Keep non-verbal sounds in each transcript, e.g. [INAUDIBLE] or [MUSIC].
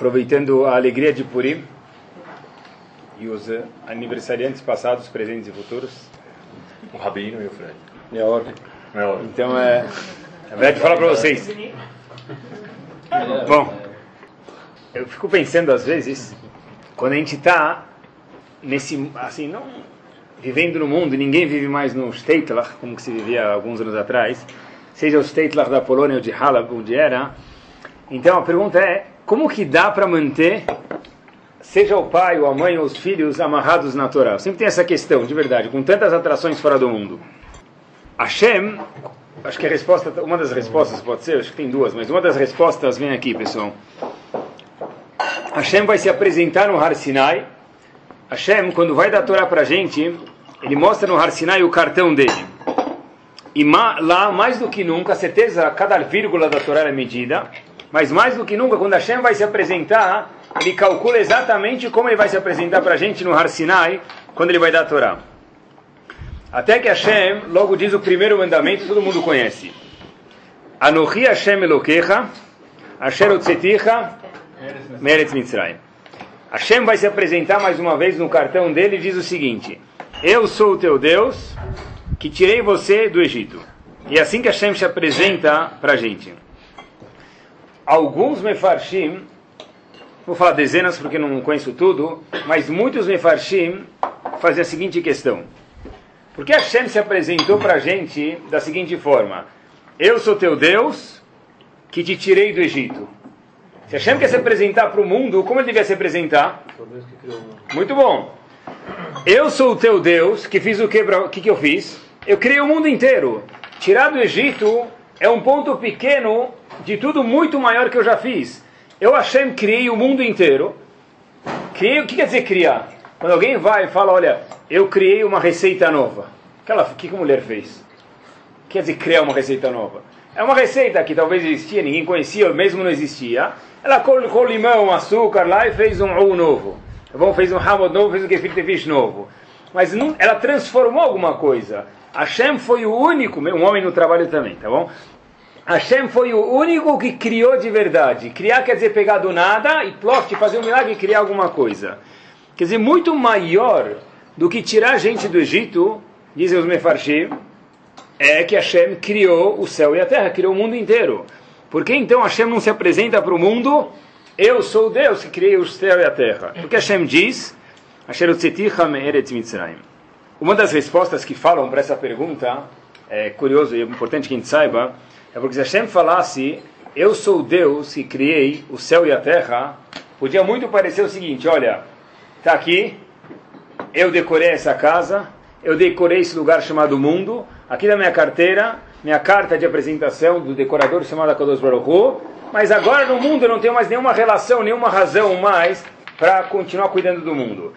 aproveitando a alegria de Purim e os uh, aniversariantes passados, presentes e futuros. O Rabino e o Fred. É óbvio. É óbvio. Então, é, na verdade, falar para vocês. Bom, eu fico pensando às vezes, quando a gente está nesse, assim, não vivendo no mundo, ninguém vive mais no Steitlach, como que se vivia alguns anos atrás, seja o Steitlach da Polônia ou de Halab, onde era. Então a pergunta é, como que dá para manter, seja o pai, ou a mãe, ou os filhos, amarrados na Torá? Sempre tem essa questão, de verdade, com tantas atrações fora do mundo. Hashem, acho que a resposta, uma das respostas pode ser, acho que tem duas, mas uma das respostas vem aqui, pessoal. Hashem vai se apresentar no Har Sinai. Hashem, quando vai dar a Torá para a gente, ele mostra no Har Sinai o cartão dele. E lá, mais do que nunca, certeza, cada vírgula da Torá é medida, mas mais do que nunca, quando Hashem vai se apresentar, ele calcula exatamente como ele vai se apresentar para a gente no Har Sinai, quando ele vai dar a Torá. Até que Hashem logo diz o primeiro mandamento, todo mundo conhece. Anochi Hashem Elokecha, Asher Otzeticha, Meretz Mitzrayim. Hashem vai se apresentar mais uma vez no cartão dele e diz o seguinte: Eu sou o teu Deus que tirei você do Egito. E é assim que Hashem se apresenta para a gente. Alguns mefarshim, vou falar dezenas porque não conheço tudo, mas muitos mefarshim fazem a seguinte questão. Por que Hashem se apresentou para a gente da seguinte forma? Eu sou teu Deus que te tirei do Egito. Se Hashem quer se apresentar para o mundo, como ele devia se apresentar? Muito bom. Eu sou o teu Deus que fiz o que, o que, que eu fiz? Eu criei o mundo inteiro. Tirar do Egito é um ponto pequeno de tudo muito maior que eu já fiz. Eu, Hashem, criei o mundo inteiro. Criei, o que quer dizer criar? Quando alguém vai e fala, olha, eu criei uma receita nova. O que, a mulher fez? Quer dizer, criar uma receita nova. É uma receita que talvez existia, ninguém conhecia, ou mesmo não existia. Ela colocou limão, açúcar lá e fez um ou novo. Tá bom? Fez um hamod novo, fez um gefilte fish novo. Mas não, ela transformou alguma coisa. Hashem foi o único, um homem no trabalho também, tá bom? Hashem foi o único que criou de verdade. Criar quer dizer pegar do nada e plot, fazer um milagre e criar alguma coisa. Quer dizer, muito maior do que tirar a gente do Egito, dizem os Mefarshim, é que Hashem criou o céu e a terra, criou o mundo inteiro. Por que então Hashem não se apresenta para o mundo? Eu sou Deus que criei o céu e a terra. Porque Hashem diz, uma das respostas que falam para essa pergunta, é curioso e é importante que a gente saiba, é porque se Hashem falasse, eu sou Deus que criei o céu e a terra, podia muito parecer o seguinte, olha, está aqui, eu decorei essa casa, eu decorei esse lugar chamado mundo, aqui na minha carteira, minha carta de apresentação do decorador chamado Kadosh Baruch mas agora no mundo eu não tenho mais nenhuma relação, nenhuma razão mais para continuar cuidando do mundo.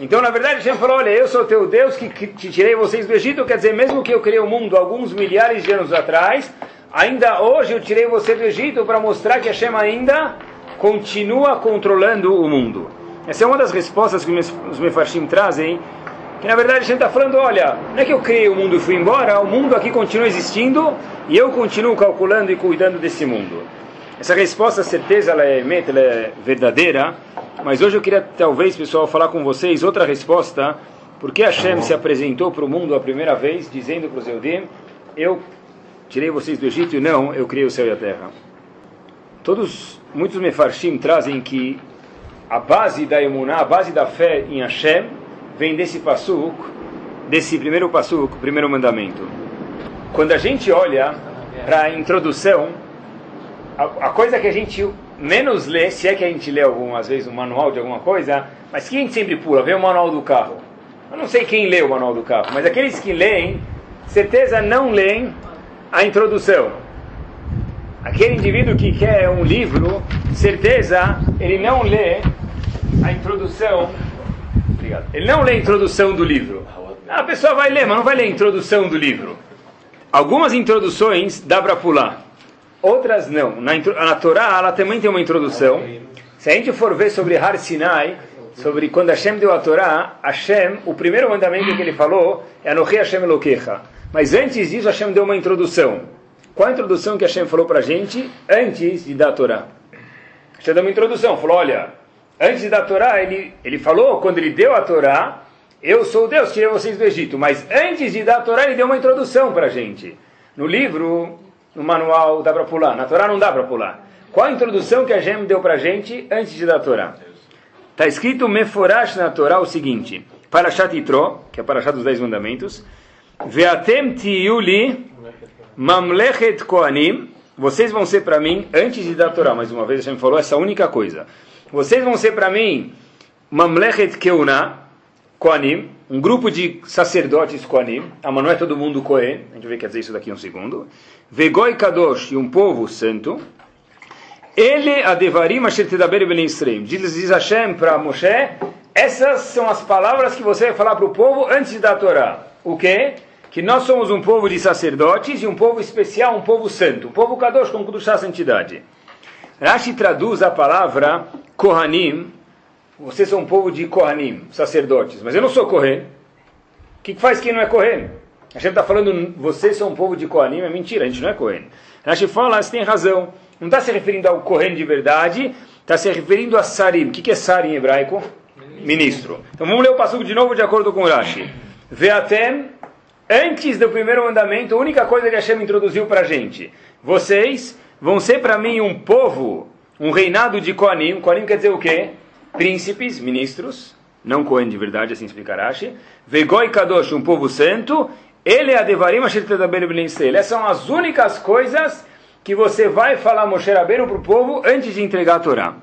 Então, na verdade, Hashem falou, olha, eu sou teu Deus que te tirei vocês do Egito, quer dizer, mesmo que eu criei o mundo alguns milhares de anos atrás, ainda hoje eu tirei você do Egito para mostrar que Hashem ainda continua controlando o mundo. Essa é uma das respostas que os Mefarshim trazem que na verdade a gente está falando, olha, não é que eu criei o mundo e fui embora, o mundo aqui continua existindo e eu continuo calculando e cuidando desse mundo. Essa resposta, certeza, ela é, ela é verdadeira, mas hoje eu queria talvez, pessoal, falar com vocês outra resposta, porque Hashem se apresentou para o mundo a primeira vez, dizendo para os Eudim, eu tirei vocês do Egito, não, eu criei o céu e a terra. Todos, muitos mefarshim trazem que a base da emuná, a base da fé em Hashem, vem desse passuk, desse primeiro passuk, primeiro mandamento. Quando a gente olha para a introdução, a, a, coisa que a gente menos lê, se é que a gente lê algumas vezes um manual de alguma coisa, mas que a gente sempre pula, vê o manual do carro. Eu não sei quem lê o manual do carro, mas aqueles que leem, certeza não leem a introdução. Aquele indivíduo que quer um livro, certeza ele não lê a introdução Obrigado. Ele não lê a introdução do livro. A pessoa vai ler, mas não vai ler a introdução do livro. Algumas introduções dá para pular, outras não. Na, na Torá, ela também tem uma introdução. Se a gente for ver sobre Har Sinai, sobre quando Hashem deu a Torá, Hashem, o primeiro mandamento que ele falou é Anochi Hashem Elokecha. Mas antes disso, Hashem deu uma introdução. Qual a introdução que Hashem falou para a gente antes de dar a Torá? Você dá uma introdução, falou, olha, antes de dar a Torá, ele, ele falou, quando ele deu a Torá, eu sou Deus, tirei vocês do Egito. Mas antes de dar a Torá, ele deu uma introdução para a gente. No livro, no manual, dá para pular. Na Torá não dá para pular. Qual a introdução que a Gem deu para a gente antes de dar a Torá? Está escrito Meforash na Torá o seguinte, Parashat Itro, que é a Parashat dos Dez Mandamentos, Veatem tiuli mamlechet koanim, vocês vão ser para mim, antes de dar a Torá, mais uma vez Hashem falou essa única coisa, vocês vão ser para mim mamlechet keuna, koanim, um grupo de sacerdotes koanim, ah, mas não é todo mundo kohen, a gente vai ver quer dizer isso daqui um segundo, vegoi kadosh, e um povo santo, ele adevarim asher tedaber Israel. Diz, diz Hashem para Moshe, essas são as palavras que você vai falar para o povo antes de dar a Torá. O quê? Que nós somos um povo de sacerdotes e um povo especial, um povo santo. Um povo kadosh com kudushá santidade. Rashi traduz a palavra Kohanim. Vocês são um povo de Kohanim, sacerdotes. Mas eu não sou Kohen. O que faz quem não é Kohen? A gente está falando, vocês são um povo de Kohanim. É mentira, a gente não é Kohen. Rashi fala, você tem razão. Não está se referindo ao Kohen de verdade, está se referindo a Sarim. O que é Sarim em hebraico? Ministro. Então vamos ler o passo de novo de acordo com Rashi. Veatem, antes do primeiro mandamento, a única coisa que Hashem introduziu para a gente. Vocês vão ser para mim um povo, um reinado de Kohanim. Kohanim quer dizer o quê? Príncipes, ministros. Não Kohen de verdade, assim explica Rashi. Vegoi Kadosh, um povo santo. Ele é a Devarim Asher Tedaber Essas são as únicas coisas que você vai falar Moshe Rabbeinu para o povo antes de entregar a Torá.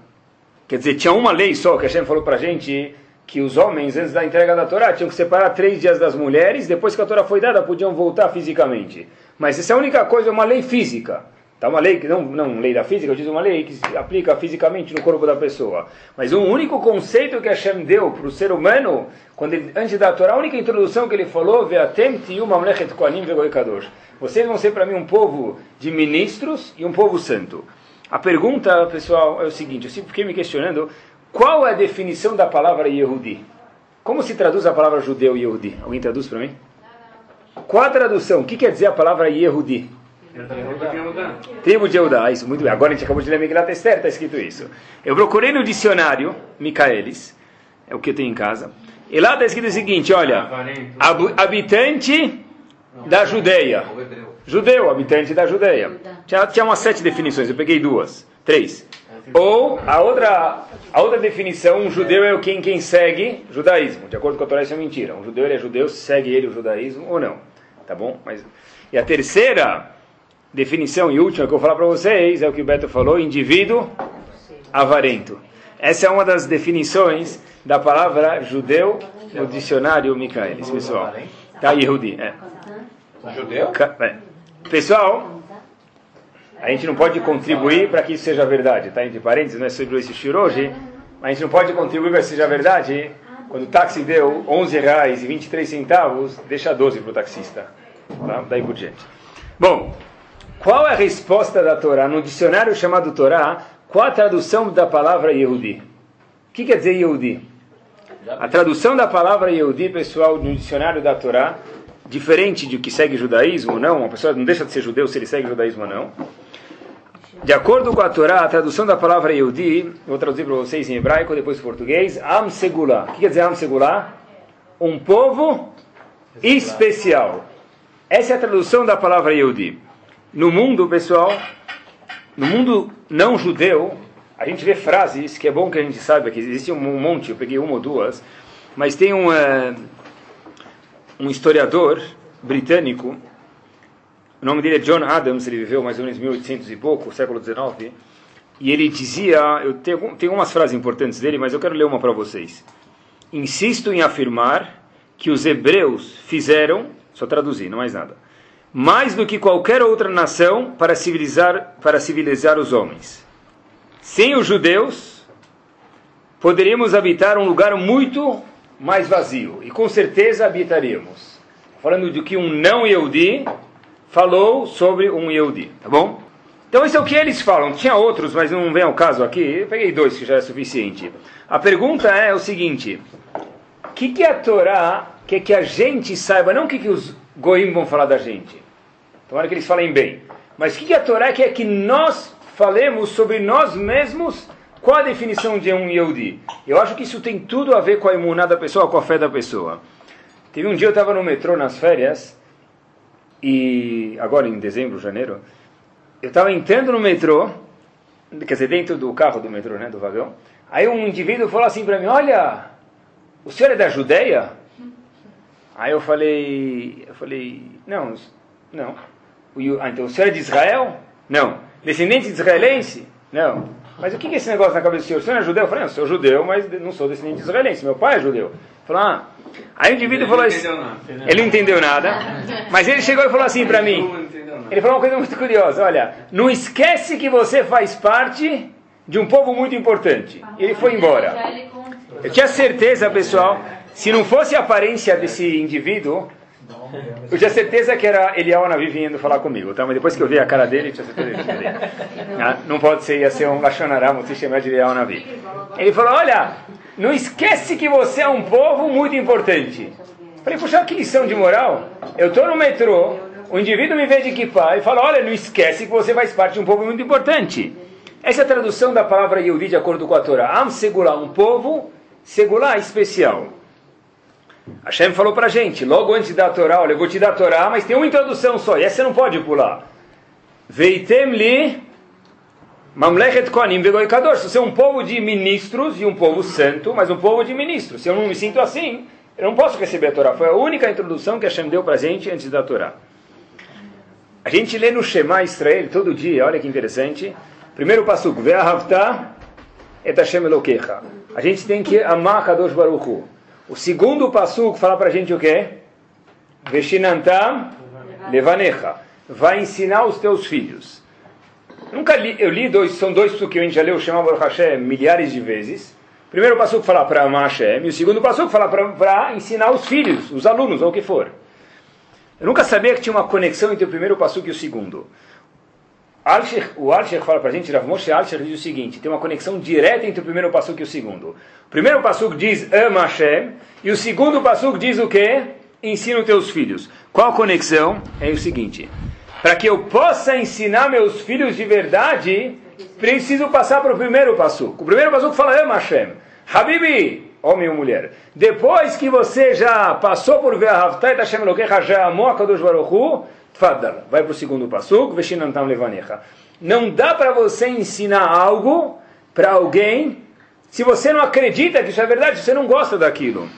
Quer dizer, tinha uma lei só que a Hashem falou para a gente que os homens, antes da entrega da Torá, tinham que separar três dias das mulheres, depois que a Torá foi dada, podiam voltar fisicamente. Mas essa é a única coisa, é uma lei física. Tá uma lei que não, não lei da física, eu diz uma lei que se aplica fisicamente no corpo da pessoa. Mas um único conceito que Hashem deu para o ser humano, quando ele, antes da Torá, a única introdução que ele falou, vocês vão ser para mim um povo de ministros e um povo santo. A pergunta, pessoal, é o seguinte, eu sempre fiquei me questionando, qual é a definição da palavra Yehudi? Como se traduz a palavra judeu Yehudi? Alguém traduz para mim? Qual a tradução? O que quer dizer a palavra Yehudi? Tribo de Eudá, isso, muito bem. Agora a gente acabou de ler Migrat Esther, está escrito isso. Eu procurei no dicionário, Micaelis, é o que eu tenho em casa, e lá está escrito o seguinte, olha, habitante da Judeia. Judeu, habitante da Judeia. Tinha, tinha umas sete definições, eu peguei duas, três. Ou a outra, a outra definição, um judeu é quem, quem segue judaísmo. De acordo com a Torá, isso é mentira. Um judeu ele é judeu, segue ele o judaísmo ou não. Tá bom? Mas, e a terceira definição e última que eu vou falar para vocês é o que o Beto falou: indivíduo avarento. Essa é uma das definições da palavra judeu no dicionário Michaelis, pessoal. Tá, Yehudi. É. Judeu? É. Pessoal, a gente não pode contribuir para que isso seja verdade, tá? Entre parênteses, não é sobre esse shir hoje, mas a gente não pode contribuir para que seja verdade. Quando o táxi deu 11 reais e 23 centavos, deixa 12 para o taxista. Tá? Daí por diante. Bom, qual é a resposta da Torá? No dicionário chamado Torá, qual a tradução da palavra Yehudi? O que quer dizer Yehudi? A tradução da palavra Yehudi, pessoal, no dicionário da Torá, diferente de que segue judaísmo ou não, uma pessoa não deixa de ser judeu se ele segue judaísmo ou não. De acordo com a Torá, a tradução da palavra Yehudi, vou traduzir para vocês em hebraico, depois em português, Am Segulá. O que quer dizer Am Segulá? Um povo especial. Essa é a tradução da palavra Yehudi. No mundo, pessoal, no mundo não judeu, a gente vê frases que é bom que a gente saiba que existe um monte, eu peguei uma ou duas, mas tem um, um historiador britânico, o nome dele é John Adams, ele viveu mais ou menos 1800 e pouco, século 19, e ele dizia, eu tenho, tenho umas frases importantes dele, mas eu quero ler uma para vocês. Insisto em afirmar que os hebreus fizeram, só traduzir, não mais nada mais do que qualquer outra nação para civilizar, para civilizar os homens. Sem os judeus, poderíamos habitar um lugar muito mais vazio, e com certeza habitaríamos. Falando de que um não Yehudi falou sobre um Yehudi, tá bom? Então isso é o que eles falam. Tinha outros, mas não vem ao caso aqui. Eu peguei dois que já é suficiente. A pergunta é o seguinte: o que, que a Torá quer que a gente saiba, não o que, que os goim vão falar da gente. Tomara que eles falem bem. Mas o que a Torá quer que nós falemos sobre nós mesmos Qual a definição de um Yehudi? Eu acho que isso tem tudo a ver com a imuná da pessoa, com a fé da pessoa. Teve um dia eu estava no metrô nas férias, e agora em dezembro, janeiro, eu estava entrando no metrô, quer dizer, dentro do carro do metrô, né, do vagão, aí um indivíduo falou assim para mim, olha, o senhor é da Judeia? Aí eu falei, eu falei, não, não. Ah, então o senhor é de Israel? Não. Descendente de israelense? Não. Mas o que é esse negócio na cabeça do senhor? O senhor é judeu? Eu falei, não, sou judeu, mas não sou descendente de israelense. Meu pai é judeu. Falou, ah. Aí o indivíduo falou assim, ele não entendeu nada, mas ele chegou e falou assim para mim, ele falou uma coisa muito curiosa, olha, não esquece que você faz parte de um povo muito importante. Ele foi embora. Eu tinha certeza, pessoal, se não fosse a aparência desse indivíduo, eu tinha certeza que era Eliel Navi vindo falar comigo, tá? mas depois que eu vi a cara dele, eu tinha certeza que era ah, Não pode ser, ia ser um Lachonará, se chamar de Eliel Navi. Ele falou, olha, não esquece que você é um povo muito importante. Falei, puxa, que lição de moral. Eu estou no metrô, o indivíduo me vê de equipar e fala, olha, não esquece que você faz parte de um povo muito importante. Essa é a tradução da palavra Yehudi de acordo com a Torá. Am segular, um povo, segular especial. Hashem falou para a gente, logo antes da Torá, olha, eu vou te dar a Torá, mas tem uma introdução só, e essa você não pode pular. Veitem li mamlechet koanim begoi kadosh. Você é um povo de ministros e um povo santo, mas um povo de ministros. Se eu não me sinto assim, eu não posso receber a Torá. Foi a única introdução que Hashem deu para a gente antes da Torá. A gente lê no Shema Israel todo dia, olha que interessante. Primeiro passo, Ve'ahavta et Hashem Elokecha. A gente tem que amar Kadosh Baruch Hu. O segundo passo fala para a gente o quê? Veshinantam levanecha. Vai ensinar os teus filhos. Nunca li, eu li dois, são dois que a gente já leu, Shema Baruch Hashem, milhares de vezes. O primeiro passo fala para amar Hashem, e o segundo passo fala para ensinar os filhos, os alunos, ou o que for. Eu nunca sabia que tinha uma conexão entre o primeiro passo e o segundo. Alsher, o Alsher fala para a gente, Rav Moshe Alsher diz o seguinte, tem uma conexão direta entre o primeiro passo e o segundo. O primeiro passo diz ama Hashem, e o segundo passo diz o quê? Ensina os teus filhos. Qual a conexão? É o seguinte, para que eu possa ensinar meus filhos de verdade, preciso passar para o primeiro passo. O primeiro passo fala ama Hashem. Habibi, homem ou mulher, depois que você já passou por ver a Havtai Hashem Elokecha, já amou a Kadosh Baruch Tfadal, vai para o segundo pasuk, Veshinantam Levanecha. Não dá para você ensinar algo para alguém se você não acredita que isso é verdade, se você não gosta daquilo.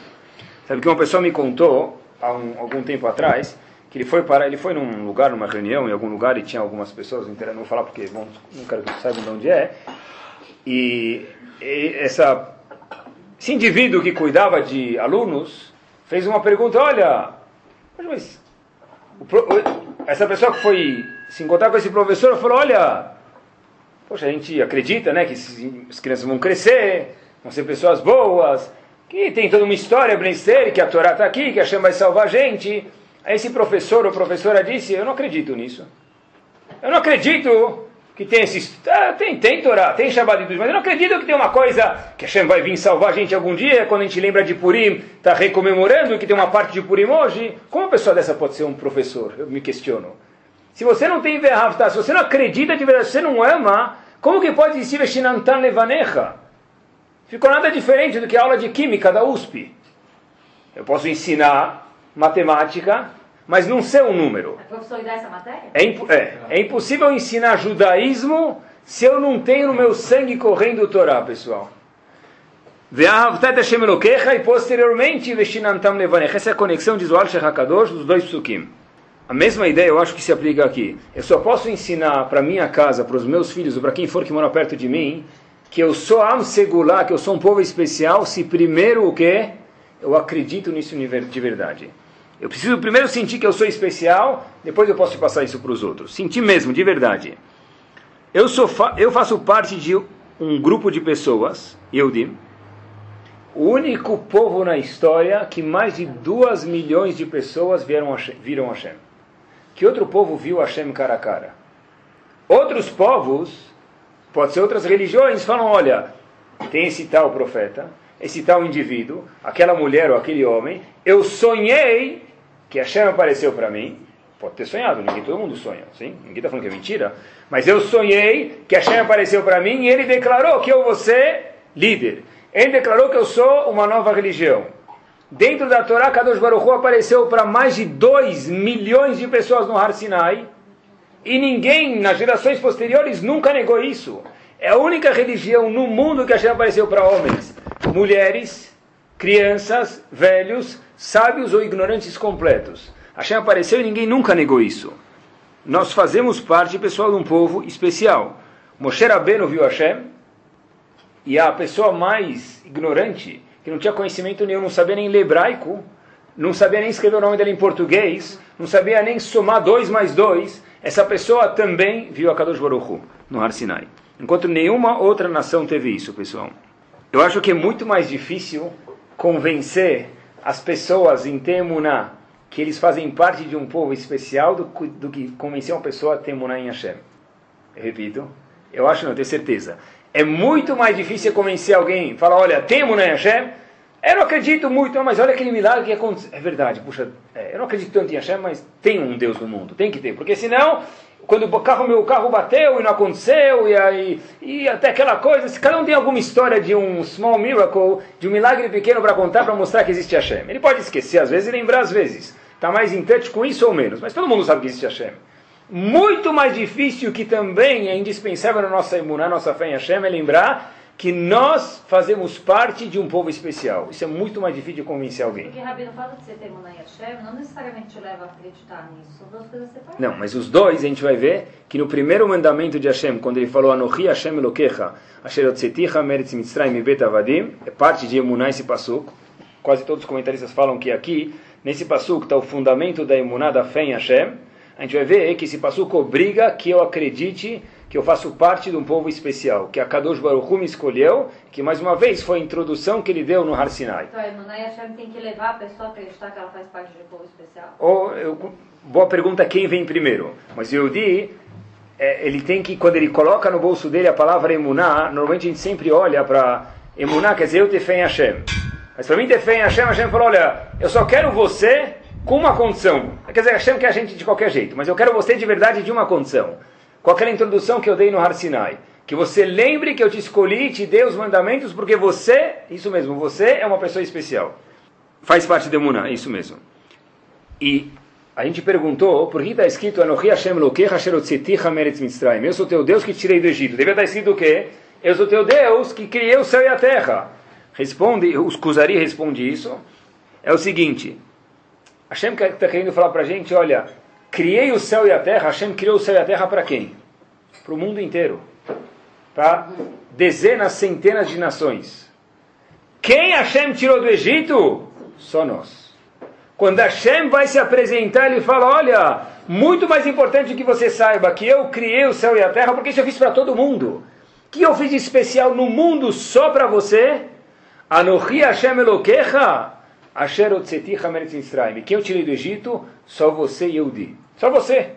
Sabe que uma pessoa me contou, há um, algum tempo atrás, que ele foi para ele foi num lugar, numa reunião, em algum lugar, e tinha algumas pessoas, não vou falar porque bom, não quero que saibam de onde é, e, e essa, esse indivíduo que cuidava de alunos fez uma pergunta, olha, mas essa pessoa que foi se encontrar com esse professor falou: Olha, poxa, a gente acredita né, que as crianças vão crescer, vão ser pessoas boas, que tem toda uma história para que a Torá está aqui, que a Hashem vai salvar a gente. Aí esse professor ou professora disse: Eu não acredito nisso. Eu não acredito que tem esses. Ah, tem, tem Torá, tem Shabbat mas eu não acredito que tem uma coisa que Hashem vai vir salvar a gente algum dia, quando a gente lembra de Purim, está recomemorando que tem uma parte de Purim hoje. Como uma pessoa dessa pode ser um professor? Eu me questiono. Se você não tem Vehavta, se você não acredita de verdade, se você não ama, como que pode existir Veshinantan Levanecha? Ficou nada diferente do que a aula de Química da USP. Eu posso ensinar matemática, mas não ser um número. É professorizar essa matéria? É, imp é, é, impossível ensinar judaísmo se eu não tenho no meu sangue correndo o Torá, pessoal. E posteriormente, essa é a conexão de Zoal Shechakadosh dos dois psukim. A mesma ideia eu acho que se aplica aqui. Eu só posso ensinar para minha casa, para os meus filhos, ou para quem for que mora perto de mim, que eu sou Am Segulá, que eu sou um povo especial, se primeiro o quê? Eu acredito nisso de verdade. Eu preciso primeiro sentir que eu sou especial, depois eu posso passar isso para os outros. Sentir mesmo, de verdade. Eu, sou eu faço parte de um grupo de pessoas, Eudim, o único povo na história que mais de duas milhões de pessoas vieram Hashem, viram Hashem. Que outro povo viu Hashem cara a cara? Outros povos, pode ser outras religiões, falam: olha, tem esse tal profeta, esse tal indivíduo, aquela mulher ou aquele homem, eu sonhei que Hashem apareceu para mim, Pode ter sonhado, ninguém, todo mundo sonha, sim? Ninguém está falando que é mentira. Mas eu sonhei que Hashem apareceu para mim e ele declarou que eu vou ser líder. Ele declarou que eu sou uma nova religião. Dentro da Torá, Kadosh Baruch Hu apareceu para mais de 2 milhões de pessoas no Har Sinai. E ninguém, nas gerações posteriores, nunca negou isso. É a única religião no mundo que Hashem apareceu para homens, mulheres, crianças, velhos, sábios ou ignorantes completos. Hashem apareceu e ninguém nunca negou isso. Nós fazemos parte, pessoal, de um povo especial. Moshe Rabbeinu viu Hashem e a pessoa mais ignorante que não tinha conhecimento nenhum, não sabia nem hebraico, não sabia nem escrever o nome dele em português, não sabia nem somar dois mais dois, essa pessoa também viu a Kadosh Baruch Hu, no Har Sinai. Enquanto nenhuma outra nação teve isso, pessoal. Eu acho que é muito mais difícil convencer as pessoas em Temuná que eles fazem parte de um povo especial do, do que convencer uma pessoa a Temuná em Hashem. Eu repito, eu acho, não tenho certeza. É muito mais difícil convencer alguém, falar, olha, temo na Hashem, eu não acredito muito, mas olha aquele milagre que aconteceu. É verdade, puxa, é, eu não acredito tanto em Hashem, mas tem um Deus no mundo, tem que ter, porque senão, quando o carro, meu carro bateu e não aconteceu, e, aí, e até aquela coisa, cada um tem alguma história de um small miracle, de um milagre pequeno para contar, para mostrar que existe Hashem. Ele pode esquecer às vezes e lembrar às vezes. Está mais touch com isso ou menos, mas todo mundo sabe que existe Hashem muito mais difícil, que também é indispensável na nossa imuná, nossa fé em Hashem, é lembrar que nós fazemos parte de um povo especial. Isso é muito mais difícil de convencer alguém. Porque, Rabino, o fato de você ter imuná em Hashem não necessariamente te leva a acreditar nisso. São duas coisas separadas. Não, mas os dois a gente vai ver que no primeiro mandamento de Hashem, quando ele falou Anohi Hashem Elokecha, Asher Otzeticha Meretz Mitzrayim Bet Avadim, é parte de emuná esse passuco. Quase todos os comentaristas falam que aqui, nesse passuco, está o fundamento da emuná, da fé em Hashem, a gente vai ver que esse passuco obriga que eu acredite que eu faço parte de um povo especial, que a Kadosh Baruch Hu me escolheu, que mais uma vez foi a introdução que ele deu no Har Sinai. Então, a Emuná e Hashem tem que levar a pessoa a acreditar que ela faz parte de um povo especial? Ou, eu, boa pergunta, quem vem primeiro? Mas o Yehudi, é, ele tem que, quando ele coloca no bolso dele a palavra Emuná, normalmente a gente sempre olha para Emuná, quer dizer, eu te fé em Hashem. Mas para mim te fé em Hashem, Hashem falou, olha, eu só quero você com uma condição. Quer dizer, Hashem quer a gente de qualquer jeito, mas eu quero você de verdade de uma condição. Com aquela introdução que eu dei no Har Sinai. Que você lembre que eu te escolhi e te dei os mandamentos porque você, isso mesmo, você é uma pessoa especial. Faz parte de Muna, isso mesmo. E a gente perguntou por que está escrito Anohi Hashem Meretz Mitzrayim. Eu sou teu Deus que te tirei do Egito. Deve estar escrito o quê? Eu sou teu Deus que criei o céu e a terra. Responde, os Kuzari responde isso. É o seguinte, Hashem está querendo falar para a gente, olha, criei o céu e a terra, Hashem criou o céu e a terra para quem? Para o mundo inteiro. Para dezenas, centenas de nações. Quem Hashem tirou do Egito? Só nós. Quando Hashem vai se apresentar, ele fala, olha, muito mais importante que você saiba que eu criei o céu e a terra, porque isso eu fiz para todo mundo. que eu fiz de especial no mundo só para você? Anohi Hashem Elokecha, Asher Otzeticha Meretz Mitzrayim. Quem eu tirei do Egito? Só você e Yehudi. Só você.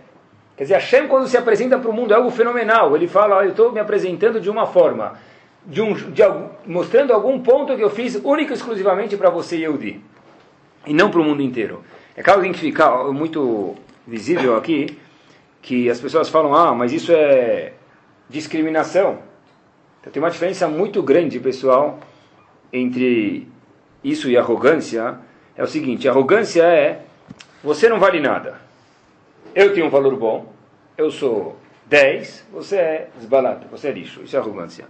Quer dizer, Hashem quando se apresenta para o mundo é algo fenomenal. Ele fala, eu estou me apresentando de uma forma, de um, de, mostrando algum ponto que eu fiz único e exclusivamente para você e Yehudi. E não para o mundo inteiro. É claro que tem que ficar muito visível aqui, que as pessoas falam, ah, mas isso é discriminação. Então tem uma diferença muito grande, pessoal, entre isso e arrogância é o seguinte: arrogância é você não vale nada. Eu tenho um valor bom, eu sou 10, você é desbalato, você é lixo. Isso é arrogância.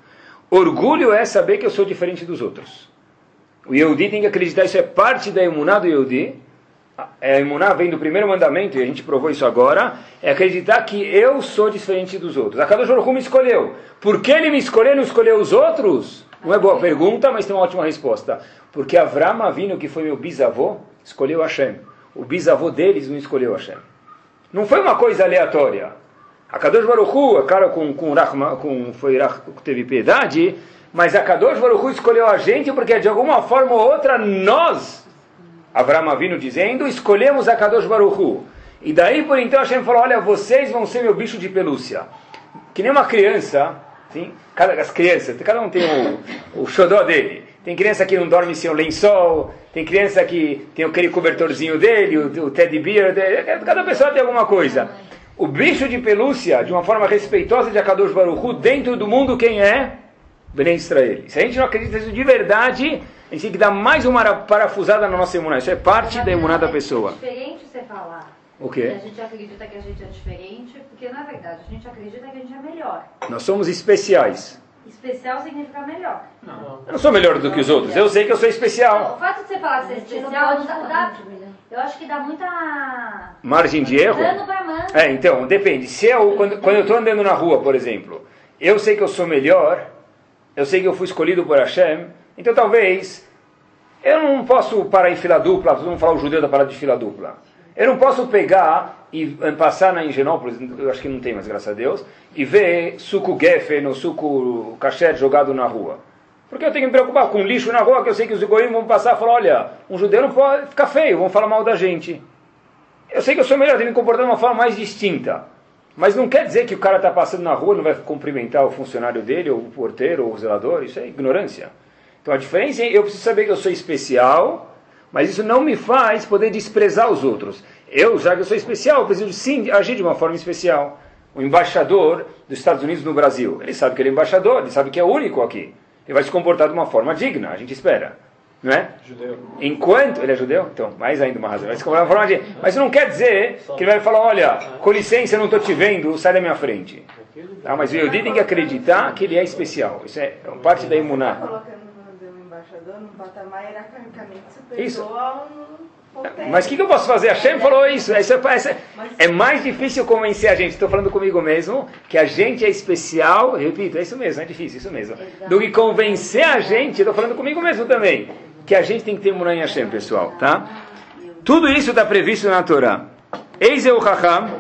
Orgulho é saber que eu sou diferente dos outros. O Yehudi tem que acreditar, isso é parte da emuná do Yehudi. A emuná vem do primeiro mandamento, e a gente provou isso agora, é acreditar que eu sou diferente dos outros. A Kadosh Baruch me escolheu. Por que ele me escolheu e não escolheu os outros? Não é boa pergunta, mas tem uma ótima resposta. Porque Avram Avinu, que foi meu bisavô, escolheu Hashem. O bisavô deles não escolheu Hashem. Não foi uma coisa aleatória. A Kadosh Baruch Hu, cara com, com, Rahma, com foi, teve piedade, mas a Kadosh Baruch Hu escolheu a gente porque de alguma forma ou outra nós, Avram Avinu dizendo, escolhemos a Kadosh Baruch Hu. E daí por então Hashem falou, olha, vocês vão ser meu bicho de pelúcia. Que nem uma criança, sim? Cada, as crianças, cada um tem o, o xodó dele. Tem criança que não dorme sem o lençol, tem criança que tem aquele cobertorzinho dele, o, o teddy bear dele, cada pessoa tem alguma coisa. O bicho de pelúcia, de uma forma respeitosa de Akadosh Baruchu, dentro do mundo quem é? Bnei Israel. Se a gente não acredita nisso de verdade, a gente tem que dar mais uma parafusada na nossa imunidade. Isso é parte da imunidade da pessoa. É diferente você falar. O Que quê? a gente acredita que a gente é diferente, porque na verdade a gente acredita que a gente é melhor. Nós somos especiais. Especial significa melhor. Eu não sou melhor do que os outros. Eu sei que eu sou especial. O fato de você falar que você é especial, dá, dá- eu acho que dá muita. Margem de erro? É, então, depende. Se eu, quando, quando eu estou andando na rua, por exemplo, eu sei que eu sou melhor, eu sei que eu fui escolhido por Hashem, então talvez eu não posso parar em fila dupla, todo mundo fala o judeu da parada de fila dupla. Eu não posso pegar e eh, passar na Higienópolis, eu acho que não tem mais, graças a Deus, e ver suco Geffen ou suco kasher jogado na rua. Porque eu tenho que me preocupar com lixo na rua, que eu sei que os egoísmos vão passar e falar, olha, um judeu não pode ficar feio, vão falar mal da gente. Eu sei que eu sou melhor, tenho que me comportar de uma forma mais distinta. Mas não quer dizer que o cara está passando na rua e não vai cumprimentar o funcionário dele, ou o porteiro, ou o zelador. Isso é ignorância. Então a diferença é eu preciso saber que eu sou especial, mas isso não me faz poder desprezar os outros. Eu, já que eu sou especial, eu preciso sim agir de uma forma especial. O embaixador dos Estados Unidos no Brasil, ele sabe que ele é embaixador, ele sabe que é único aqui. Ele vai se comportar de uma forma digna, a gente espera. Não é? Judeu. Enquanto ele é judeu, então, mais ainda uma razão. Vai se comportar de uma forma digna. Mas isso não quer dizer que ele vai falar, olha, com licença, eu não estou te vendo, sai da minha frente. Tá? Mas o Yehudi tem que acreditar que ele é especial. Isso é parte da imuná. colocando o embaixador num patamar hierarquicamente superior Isso. Mas o que, que eu posso fazer? Hashem falou isso. Isso é, essa- é mais difícil convencer a gente, estou falando comigo mesmo, que a gente é especial, repito, é isso mesmo, é difícil, isso mesmo. Do que convencer a gente, estou falando comigo mesmo também, que a gente tem que ter Munah em Hashem, pessoal, tá? Tudo isso está previsto na Torá. Eis é o Chacham.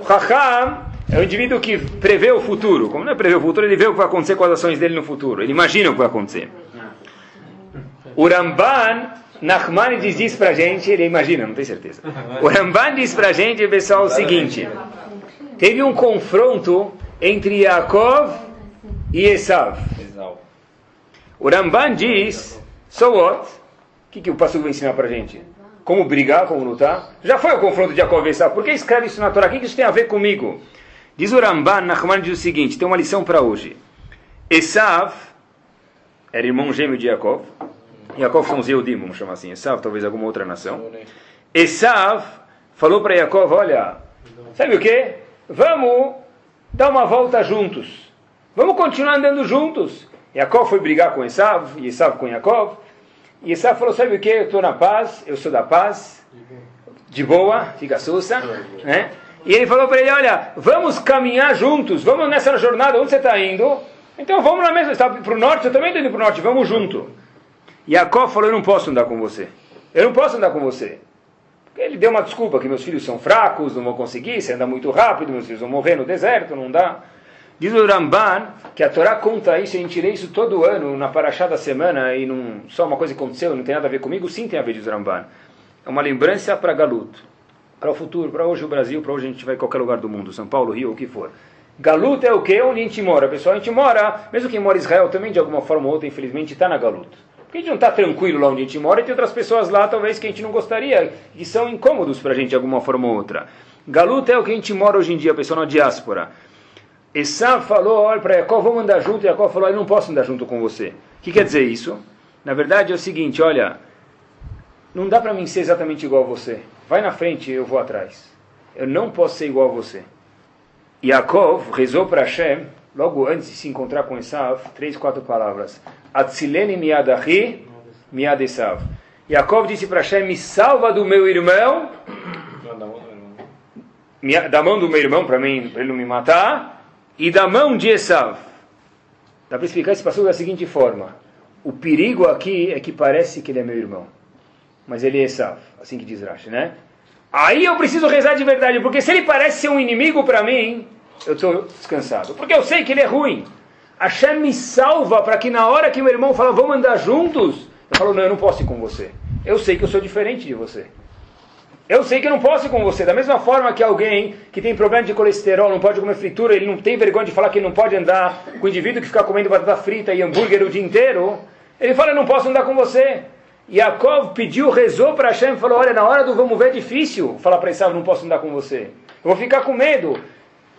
O Chacham é o indivíduo que prevê o futuro. Como não é prever o futuro, ele vê o que vai acontecer com as ações dele no futuro. Ele imagina o que vai acontecer. O Ramban, Nachmanides diz pra gente, ele imagina, não tem certeza. O Ramban diz pra gente, pessoal, o seguinte: teve um confronto entre Yaakov e Esav. O Ramban diz, so what? O que, que o pastor vai ensinar pra gente? Como brigar, como lutar? Já foi o confronto de Yaakov e Esav. Por que escreve isso na Torá? O que, que isso tem a ver comigo? Diz o Ramban, Nachman diz o seguinte, tem uma lição para hoje. Esav era irmão gêmeo de Yaakov. Yaakov são os Yehudim, vamos chamar assim. Esav, talvez alguma outra nação. Esav falou para Yaakov, olha, sabe o que? Vamos dar uma volta juntos. Vamos continuar andando juntos. Yaakov foi brigar com Esav, e Esav com Yaakov. E Esav falou, sabe o que? Eu estou na paz, eu sou da paz. De boa, fica sussa. Né? E ele falou para ele, olha, vamos caminhar juntos, vamos nessa jornada, onde você está indo? Então vamos na mesma, você está para o norte, eu também estou indo para o norte, vamos junto. Yaakov falou, eu não posso andar com você. Eu não posso andar com você. Ele deu uma desculpa que meus filhos são fracos, não vão conseguir, você anda muito rápido, meus filhos vão morrer no deserto, não dá. Diz o Ramban que a Torá conta isso, a gente lê isso todo ano, na Paraxá da semana, e não só uma coisa aconteceu, não tem nada a ver comigo, sim tem a ver, diz o Ramban. É uma lembrança para Galut, para o futuro, para hoje o Brasil, para hoje a gente vai em qualquer lugar do mundo, São Paulo, Rio, o que for. Galut é o que? Onde a gente mora, pessoal. A gente mora, mesmo quem mora em Israel também, de alguma forma ou outra, infelizmente, está na Galut. Porque a gente não está tranquilo lá onde a gente mora e tem outras pessoas lá, talvez, que a gente não gostaria, que são incômodos para a gente de alguma forma ou outra. Galut é o que a gente mora hoje em dia, pessoal, na diáspora. Esav falou, olha para Jacó, vamos andar junto. E Jacó falou, eu não posso andar junto com você. O que quer dizer isso? Na verdade é o seguinte, olha, não dá para mim ser exatamente igual a você. Vai na frente, eu vou atrás. Eu não posso ser igual a você. Yaakov rezou para Hashem, logo antes de se encontrar com Esav, três, quatro palavras. Atzileni miadahi miad Esav. Yaakov disse para Hashem, me salva do meu irmão, da mão do meu irmão, para mim, para ele não me matar, e da mão de Esav. Dá para explicar esse passo da seguinte forma. O perigo aqui é que parece que ele é meu irmão, mas ele é Esav, assim que diz Rashi, né? Aí eu preciso rezar de verdade, porque se ele parece ser um inimigo para mim, eu estou descansado. Porque eu sei que ele é ruim. Hashem me salva para que na hora que meu irmão fala, vamos andar juntos, eu falo, não, eu não posso ir com você. Eu sei que eu sou diferente de você. Eu sei que eu não posso ir com você. Da mesma forma que alguém que tem problema de colesterol não pode comer fritura, ele não tem vergonha de falar que não pode andar com o indivíduo que fica comendo batata frita e hambúrguer o dia inteiro. Ele fala, eu não posso andar com você. Yaakov pediu, rezou para Hashem e falou, olha, na hora do vamos ver é difícil falar para Esav, não posso andar com você. Eu vou ficar com medo.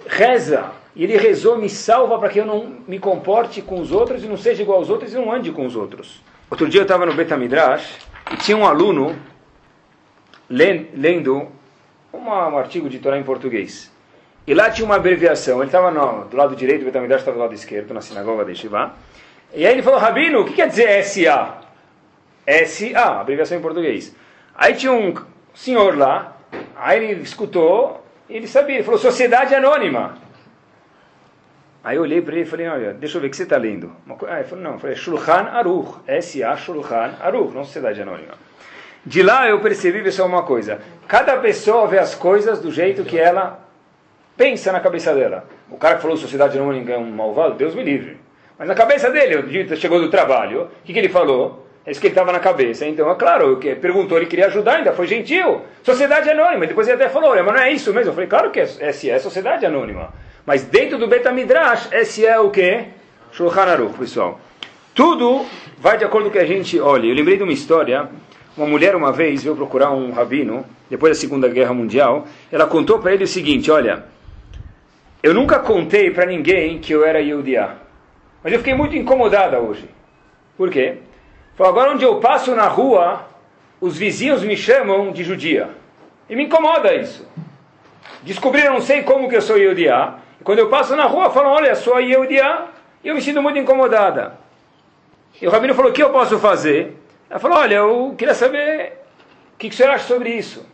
Reza. E ele rezou, me salva para que eu não me comporte com os outros e não seja igual aos outros e não ande com os outros. Outro dia eu estava no Betamidrash e tinha um aluno lendo uma, um artigo de Torá em português. E lá tinha uma abreviação. Ele estava do lado direito, o Betamidrash estava do lado esquerdo, na sinagoga de Shivá. E aí ele falou, Rabino, o que quer dizer SA? SA, abreviação em português. Aí tinha um senhor lá, aí ele escutou, ele sabia, ele falou, Sociedade Anônima. Aí eu olhei para ele e falei, olha, deixa eu ver o que você está lendo. Aí ele falou, não, eu falei, Shulchan Aruch, S-A Shulchan Aruch, não Sociedade Anônima. De lá eu percebi, pessoal, uma coisa. Cada pessoa vê as coisas do jeito que ela pensa na cabeça dela. O cara que falou Sociedade Anônima é um malvado, Deus me livre. Mas na cabeça dele, chegou do trabalho, o que, que ele falou? É isso que ele estava na cabeça. Então, é claro, que perguntou, ele queria ajudar, ainda foi gentil. Sociedade Anônima. Depois ele até falou, mas não é isso mesmo. Eu falei, claro que é, esse é Sociedade Anônima. Mas dentro do Betamidrash, esse é o que? Shulchan Aruch, pessoal. Tudo vai de acordo com o que a gente olha. Eu lembrei de uma história. Uma mulher uma vez veio procurar um rabino, depois da Segunda Guerra Mundial. Ela contou para ele o seguinte, olha, eu nunca contei para ninguém que eu era Yehudiá. Mas eu fiquei muito incomodada hoje. Por quê? Falou, agora onde eu passo na rua, os vizinhos me chamam de judia. E me incomoda isso. Descobriram, não sei como que eu sou Yehudiá. Quando eu passo na rua, falam, olha, sou Yehudiá. E eu me sinto muito incomodada. E o Rabino falou, o que eu posso fazer? Ela falou, olha, eu queria saber o que, que o senhor acha sobre isso.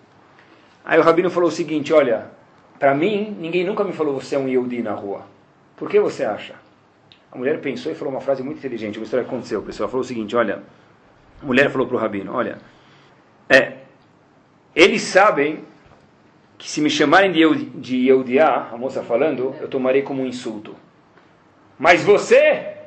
Aí o Rabino falou o seguinte, olha, para mim, ninguém nunca me falou você é um Yehudi na rua. Por que você acha? A mulher pensou e falou uma frase muito inteligente. História que aconteceu. Pessoal falou o seguinte: olha, a mulher falou para o rabino: olha, é, eles sabem que se me chamarem de, de Eudiá, a moça falando, eu tomarei como um insulto. Mas você,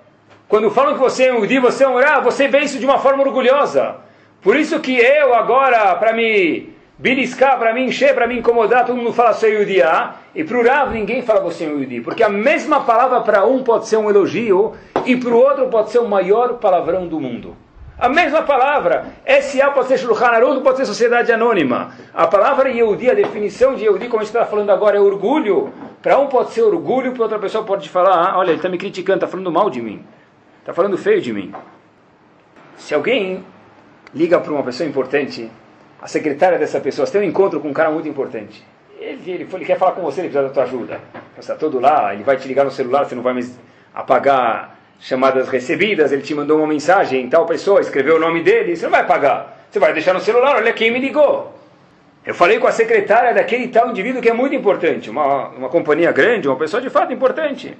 quando falam que você é Eudi, você é um Urá, você vê isso de uma forma orgulhosa. Por isso que eu agora, para me beliscar, para me encher, para me incomodar, todo mundo fala sou Yudiá, e para o Rav ninguém fala você é um Yudi, porque a mesma palavra para um pode ser um elogio, e para o outro pode ser o maior palavrão do mundo. A mesma palavra, SA pode ser Shulchan Aruch, pode ser sociedade anônima. A palavra Yehudi, a definição de Yehudi, como a gente está falando agora, é orgulho. Para um pode ser orgulho, para outra pessoa pode falar, ah, olha, ele está me criticando, está falando mal de mim, está falando feio de mim. Se alguém liga para uma pessoa importante, a secretária dessa pessoa, você tem um encontro com um cara muito importante. Ele, ele, ele quer falar com você, ele precisa da tua ajuda. Você está todo lá, ele vai te ligar no celular, você não vai mais apagar chamadas recebidas, ele te mandou uma mensagem, tal pessoa escreveu o nome dele, você não vai pagar. Você vai deixar no celular, olha quem me ligou. Eu falei com a secretária daquele tal indivíduo que é muito importante, uma, uma companhia grande, uma pessoa de fato importante.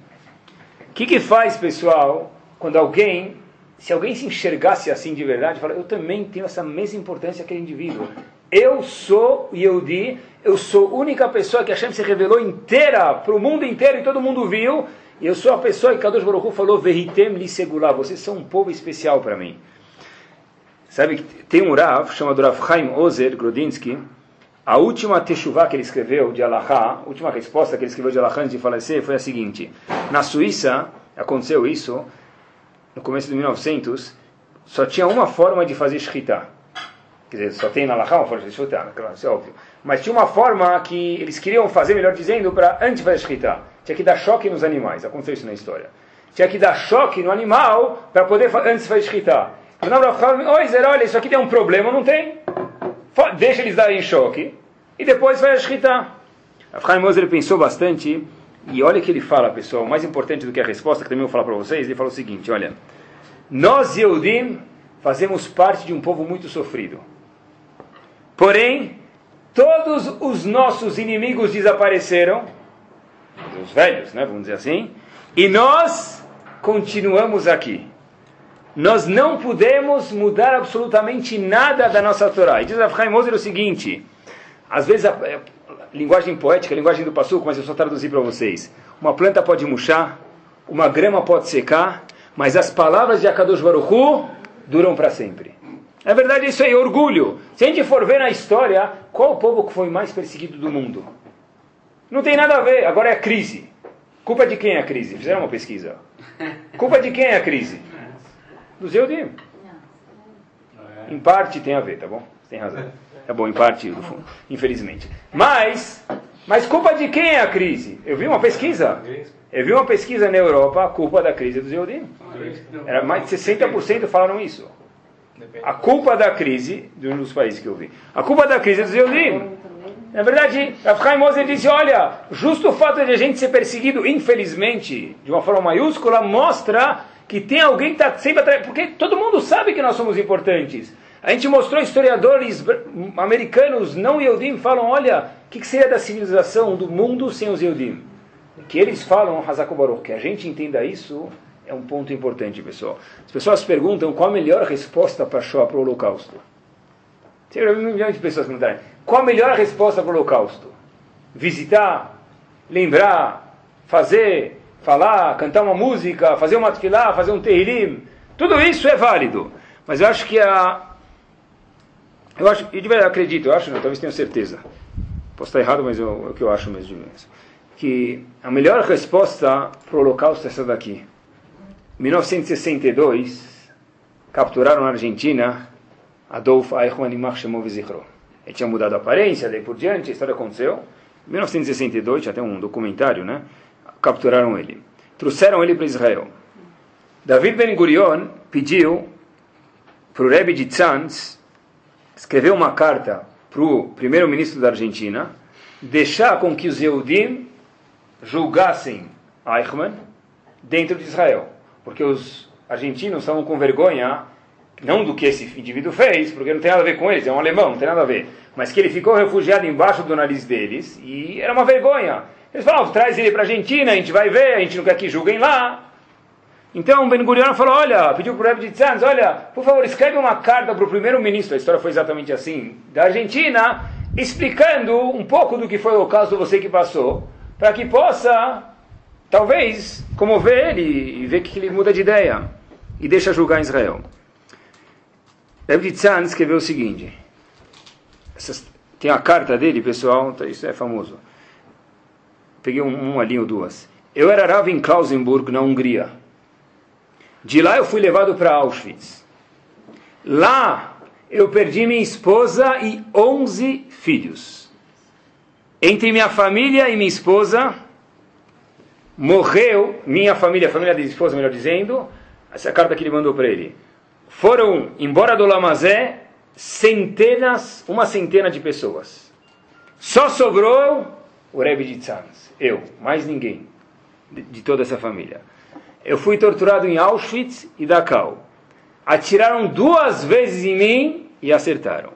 O que, que faz, pessoal, quando alguém se alguém se enxergasse assim de verdade, fala, eu também tenho essa mesma importância que aquele indivíduo. Eu sou Yehudi, eu sou a única pessoa que Hashem se revelou inteira, para o mundo inteiro, e todo mundo viu, e eu sou a pessoa que Kadosh Baruch Hu falou, Veritem li vocês são um povo especial para mim. Sabe que tem um Rav, chamado Rav Chaim Ozer Grodinsky, a última teshuvah que ele escreveu de Allahá, a última resposta que ele escreveu de Allahá antes de falecer, foi a seguinte, na Suíça, aconteceu isso, no começo de 1900, só tinha uma forma de fazer shkita. Quer dizer, só tem na Laha uma forma de fazer shkita, claro, isso é óbvio. Mas tinha uma forma que eles queriam fazer, melhor dizendo, para antes fazer shkita. Tinha que dar choque nos animais, aconteceu isso na história. Tinha que dar choque no animal para poder antes fazer shkita. Zer, olha, isso aqui tem um problema, não tem? Deixa eles darem choque e depois faz a shkita. Abraham Moser pensou bastante e olha o que ele fala, pessoal, mais importante do que a resposta, que também vou falar para vocês, ele fala o seguinte, olha, nós, Yehudim, fazemos parte de um povo muito sofrido. Porém, todos os nossos inimigos desapareceram, os velhos, né, vamos dizer assim, e nós continuamos aqui. Nós não podemos mudar absolutamente nada da nossa Torá. E diz Rafael Moser o seguinte, às vezes linguagem poética, linguagem do passuco, mas eu só traduzir para vocês. Uma planta pode murchar, uma grama pode secar, mas as palavras de Akadosh Baruchu duram para sempre. É verdade isso aí, orgulho. Se a gente for ver na história, qual o povo que foi mais perseguido do mundo? Não tem nada a ver, agora é a crise. Culpa de quem é a crise? Fizeram uma pesquisa. Culpa de quem é a crise? Dos Eudim. Em parte tem a ver, tá bom? Tem razão. É bom, em parte, fundo, infelizmente. Mas, mas culpa de quem é a crise? Eu vi uma pesquisa. Eu vi uma pesquisa na Europa, a culpa da crise dos Yehudim. Era mais de 60% falaram isso. A culpa da crise, de um dos países que eu vi. A culpa da crise é dos Yehudim. Na verdade, Rav Moser disse, olha, justo o fato de a gente ser perseguido, infelizmente, de uma forma maiúscula, mostra que tem alguém que está sempre atrás, porque todo mundo sabe que nós somos importantes. A gente mostrou historiadores americanos, não Yehudim, falam, olha, o que, que seria da civilização do mundo sem os Yehudim? Que eles falam, Hazako Baruch, que a gente entenda isso, é um ponto importante, pessoal. As pessoas perguntam qual a melhor resposta para o Holocausto. Um milhão de pessoas perguntarem. Qual a melhor resposta para o Holocausto? Visitar, lembrar, fazer, falar, cantar uma música, fazer uma tefilá, fazer um tehilim. Tudo isso é válido. Mas eu acho que a... Eu acho, de verdade acredito, eu acho, não, talvez tenha certeza. Posso estar errado, mas eu, é o que eu acho mesmo. Que a melhor resposta para o Holocausto é essa daqui. Em 1962, capturaram na Argentina Adolf Eichmann e Marshemov Zichro. Ele tinha mudado a aparência, daí por diante, a história aconteceu. Em 1962, tinha até um documentário, né? Capturaram ele. Trouxeram ele para Israel. David Ben Gurion pediu para o Rebbe de Tzantz escrever uma carta para o primeiro-ministro da Argentina, deixar com que os Yehudim julgassem Eichmann dentro de Israel. Porque os argentinos estavam com vergonha não do que esse indivíduo fez, porque não tem nada a ver com eles, é um alemão, não tem nada a ver, mas que ele ficou refugiado embaixo do nariz deles e era uma vergonha. Eles falaram, traz ele para a Argentina, a gente vai ver, a gente não quer que julguem lá. Então Ben Gurion falou, olha, pediu para o Rebbe de Tzanz, olha, por favor, escreve uma carta para o primeiro-ministro, a história foi exatamente assim, da Argentina, explicando um pouco do que foi o caso você que passou, para que possa, talvez, comover ele e ver que ele muda de ideia e deixa julgar Israel. Rebbe Tzan escreveu o seguinte, essas, tem a carta dele, pessoal, tá, isso é famoso. Peguei um, uma linha ou duas. Eu era Rav em Klausenburg, na Hungria. De lá eu fui levado para Auschwitz. Lá eu perdi minha esposa e 11 filhos. Entre minha família e minha esposa, morreu, minha família, a família da esposa, melhor dizendo, essa carta que ele mandou para ele foram embora do Lamazé centenas, uma centena de pessoas. Só sobrou o Rebbe de Tzanz, eu, mais ninguém de, de, toda essa família. Eu fui torturado em Auschwitz e Dachau. Atiraram duas vezes em mim e acertaram.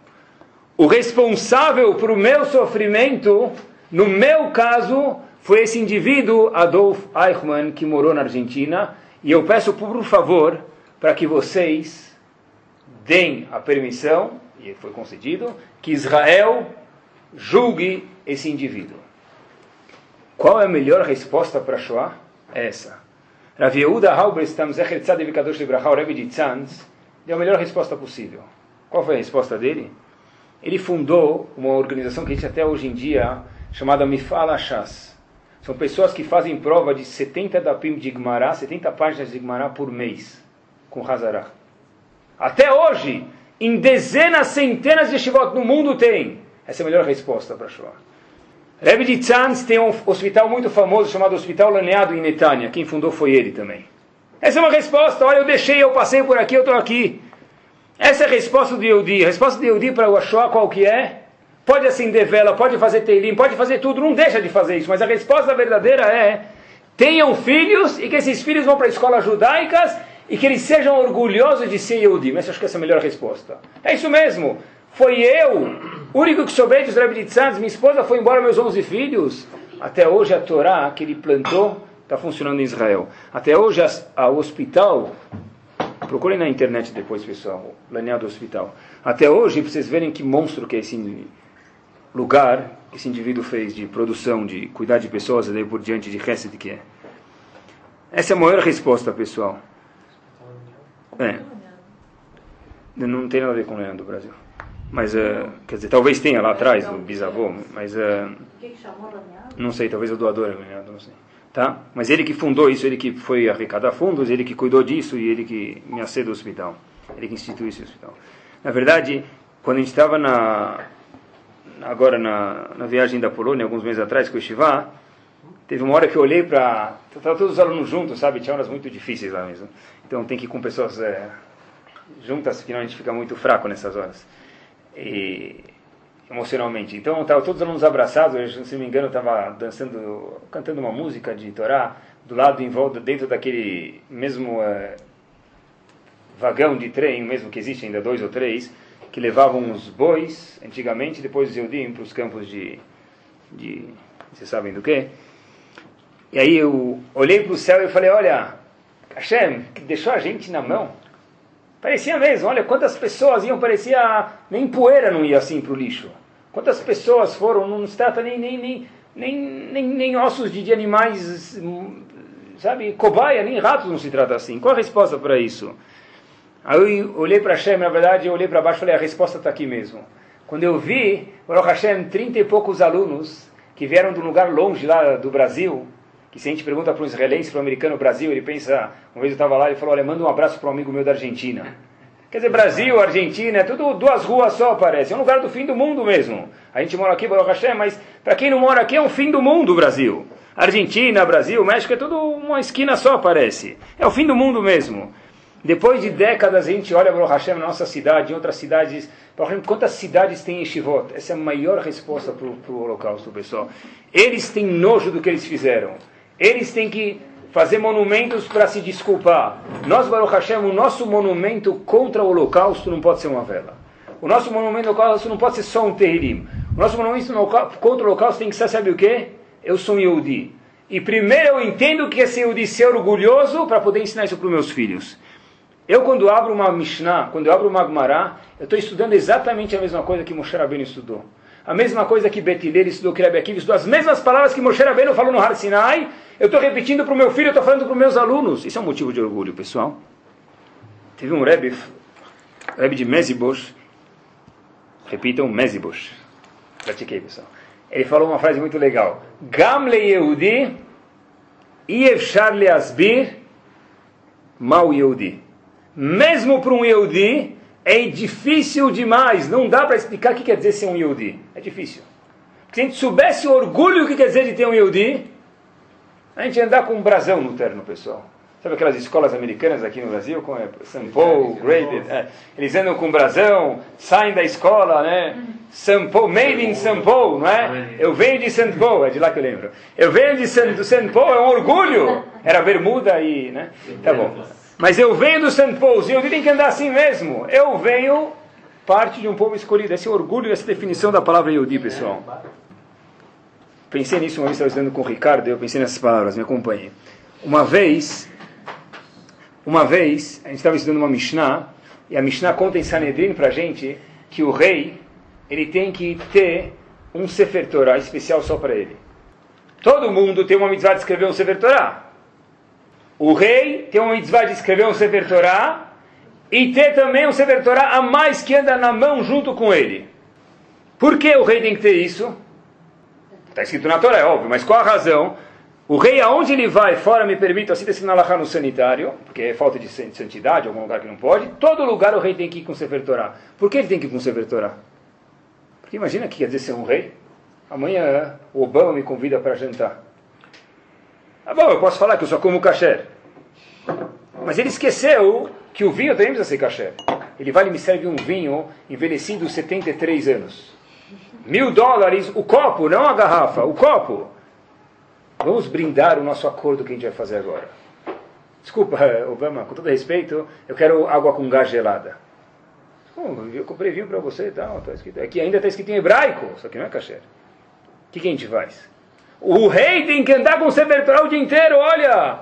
O responsável por o meu sofrimento, no meu caso, foi esse indivíduo, Adolf Eichmann, que morou na Argentina. E eu peço por favor para que vocês deem a permissão, e foi concedido, que Israel julgue esse indivíduo. Qual é a melhor resposta para Shoah? É essa. Rav Yehuda Halberstam Zecher Tzadev Kadosh Libraha, o Rebbe de Tzanz, deu a melhor resposta possível. Qual foi a resposta dele? Ele fundou uma organização que gente até hoje em dia chamada Mifal Hashas. São pessoas que fazem prova de 70 dapim de Gmará, 70 páginas de Gmará por mês, com Hazarah. Até hoje, em dezenas, centenas de shivot no mundo tem. Essa é a melhor resposta para Shoah. Rebbe de Tzanz tem um hospital muito famoso chamado Hospital Laneado em Netânia. Quem fundou foi ele também. Essa é uma resposta. Olha, eu deixei, eu passei por aqui, eu estou aqui. Essa é a resposta do Yehudi. A resposta do Yehudi para o Shoah qual que é? Pode acender vela, pode fazer teilim, pode fazer tudo, não deixa de fazer isso. Mas a resposta verdadeira é: tenham filhos e que esses filhos vão para escolas judaicas e que eles sejam orgulhosos de ser Yehudim. Essa acho que essa é a melhor resposta. É isso mesmo. Foi eu, único que sobrei dos Rebbe de minha esposa foi embora, meus 11 filhos. Até hoje a Torá que ele plantou está funcionando em Israel. Até hoje o hospital, procurem na internet depois, pessoal, o hospital. Até hoje, para vocês verem que monstro que é esse lugar que esse indivíduo fez de produção, de cuidar de pessoas, e daí por diante de Hesed que é. Essa é a maior resposta, pessoal. É. Não tem nada a ver com o Leandro do Brasil. Mas, uh, quer dizer, talvez tenha lá atrás, o bisavô, mas... Uh, não sei, talvez o doador não sei. Tá? Mas ele que fundou isso, ele que foi arrecadar fundos, ele que cuidou disso e ele que me acedeu o hospital. Ele que instituiu esse hospital. Na verdade, quando a gente estava na, agora na, na viagem da Polônia, alguns meses atrás, com o Shivá, teve uma hora que eu olhei para... Estavam todos os alunos juntos, sabe? Tinha horas muito difíceis lá mesmo. Então tem que ir com pessoas é, juntas, senão a gente fica muito fraco nessas horas. E, emocionalmente. Então estavam todos os alunos abraçados, se não me engano, estava dançando, cantando uma música de Torá, do lado, em volta, dentro daquele mesmo é, vagão de trem, mesmo que existe ainda dois ou três, que levavam os bois, antigamente, depois os Eudim para os campos de, de. Vocês sabem do que? E aí eu olhei para o céu e falei: Olha, Hashem, que deixou a gente na mão. Parecia mesmo, olha quantas pessoas iam, parecia. Nem poeira não ia assim para o lixo. Quantas pessoas foram, não se trata nem, nem, nem, nem, nem, nem ossos de, de animais, sabe, cobaia, nem ratos não se trata assim. Qual a resposta para isso? Aí eu olhei para Hashem, na verdade, eu olhei para baixo e falei, a resposta está aqui mesmo. Quando eu vi, Baruch Hashem, trinta e poucos alunos que vieram de um lugar longe lá do Brasil, que se a gente pergunta para um israelense, para um americano Brasil, ele pensa, uma vez eu estava lá, ele falou, olha, manda um abraço para um amigo meu da Argentina. Quer dizer, Brasil, Argentina, é tudo duas ruas só, parece. É um lugar do fim do mundo mesmo. A gente mora aqui, Baruch Hashem, mas para quem não mora aqui é um fim do mundo, Brasil. Argentina, Brasil, México, é tudo uma esquina só, parece. É o fim do mundo mesmo. Depois de décadas, a gente olha o Hashem na nossa cidade, em outras cidades. Quantas cidades tem Shivot? Essa é a maior resposta para o holocausto, pessoal. Eles têm nojo do que eles fizeram. Eles têm que fazer monumentos para se desculpar. Nós, Baruch Hashem, o nosso monumento contra o holocausto não pode ser uma vela. O nosso monumento ao holocausto não pode ser só um terririm. O nosso monumento contra o holocausto tem que ser, sabe o quê? Eu sou um Yehudi. E primeiro eu entendo que ser Yehudi, ser orgulhoso, para poder ensinar isso para os meus filhos. Eu, quando abro uma Mishnah, quando eu abro uma Gemara, eu estou estudando exatamente a mesma coisa que Moshe Rabbeinu estudou. A mesma coisa que Betilel estudou, que Akiva estudou, as mesmas palavras que Moshe Rabbeinu falou no Har Sinai, eu estou repetindo para o meu filho, eu estou falando para os meus alunos. Isso é um motivo de orgulho, pessoal. Teve um Rebbe, Rebbe de Mezibosh, repitam, Mezibosh. Pratiquei, pessoal. Ele falou uma frase muito legal. Gamle Yehudi, Ievshar Leasbir, Mal Yehudi mesmo para um Yehudi, é difícil demais. Não dá para explicar o que quer dizer ser um Yehudi. É difícil. Porque se a gente soubesse o orgulho que quer dizer de ter um Yehudi, a gente ia andar com um brasão no terno, pessoal. Sabe aquelas escolas americanas aqui no Brasil, com é, St. Paul, Graded? É, eles andam com brasão, saem da escola, né? St. Paul, made in St. Paul, não é? Eu venho de St. Paul, é de lá que eu lembro. Eu venho de St. Paul, é um orgulho. Era bermuda e, né? Tá bom. Mas eu venho do St. Paul, e eu tenho que andar assim mesmo. Eu venho parte de um povo escolhido. Esse orgulho, essa definição da palavra Yehudi, pessoal. Pensei nisso uma vez, estava estudando com o Ricardo, eu pensei nessas palavras, me acompanhe. Uma vez, uma vez, a gente estava estudando uma Mishnah, e a Mishnah conta em Sanedrin para a gente que o rei, ele tem que ter um Sefer Torah especial só para ele. Todo mundo tem uma mitzvah de escrever um Sefer Torah. O rei tem uma mitzvah de escrever um Sefer Torah e ter também um Sefer Torah a mais que anda na mão junto com ele. Por que o rei tem que ter isso? Está escrito na Torá, é óbvio, mas qual a razão? O rei, aonde ele vai, fora, me permita, assim decidir na no sanitário, porque é falta de santidade, algum lugar que não pode, todo lugar o rei tem que ir com Sefer Torah. Por que ele tem que ir com Sefer Torah? Porque imagina que quer dizer ser um rei. Amanhã o Obama me convida para jantar. Ah, bom, eu posso falar que eu só como kasher. Mas ele esqueceu que o vinho também precisa ser kasher. Ele vai e me serve um vinho envelhecido 73 anos. Mil dólares o copo, não a garrafa, o copo. Vamos brindar o nosso acordo que a gente vai fazer agora. Desculpa, [LAUGHS] Obama, com todo respeito, eu quero água com gás gelada. eu comprei vinho para você e tal. Tá escrito, aqui ainda está escrito em hebraico, só que não é kasher. O que, que a gente faz? O rei tem que andar com o Sefer Torah o dia inteiro, olha!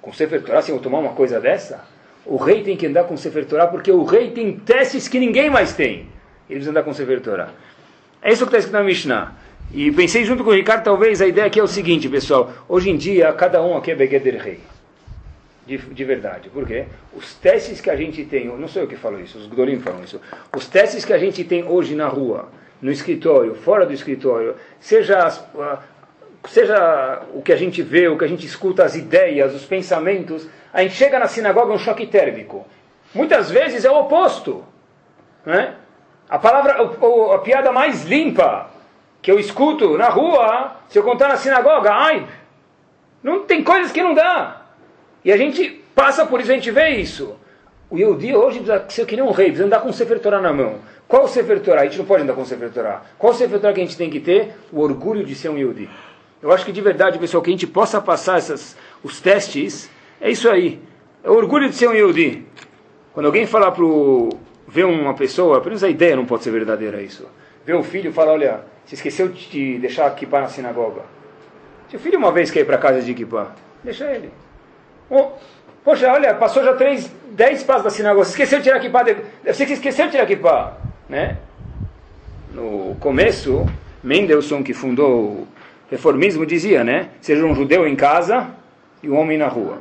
Com Sefer Torah, se eu tomar uma coisa dessa? O rei tem que andar com Sefer Torah porque o rei tem testes que ninguém mais tem. Ele precisa andar com Sefer Torah. É isso que está escrito na Mishnah. E pensei junto com o Ricardo, talvez a ideia aqui é o seguinte, pessoal. Hoje em dia, cada um aqui é Begeder Rei. De, de, verdade. Por quê? Os testes que a gente tem, não sou eu que falo isso, os Gdolim falam isso. Os testes que a gente tem hoje na rua, no escritório, fora do escritório, seja, seja o que a gente vê, o que a gente escuta, as ideias, os pensamentos, a gente chega na sinagoga é um choque térmico. Muitas vezes é o oposto. Né? A palavra, o- o- a piada mais limpa que eu escuto na rua, se eu contar na sinagoga, ai, não tem coisas que não dá. E a gente passa por isso, a gente vê isso. O Yehudi hoje precisa ser que nem um rei, precisa andar com um Sefer Torah na mão. Qual o Sefer Torah? A gente não pode andar com o Sefer Torah. Qual o Sefer Torah que a gente tem que ter? O orgulho de ser um Yehudi. Eu acho que de verdade, pessoal, que a gente possa passar essas, os testes, é isso aí. É o orgulho de ser um Yehudi. Quando alguém falar pro ver uma pessoa, menos a ideia não pode ser verdadeira isso. Ver o filho e falar, olha, você esqueceu de deixar a kippah na sinagoga. Se o filho uma vez quer ir para casa de kippah, deixa ele. Oh, poxa, olha, passou já três, dez passos da sinagoga, você esqueceu de tirar a kippah, de- você que esqueceu de tirar a kippah, né? No começo, Mendelssohn, que fundou reformismo, dizia, né? Seja um judeu em casa e um homem na rua.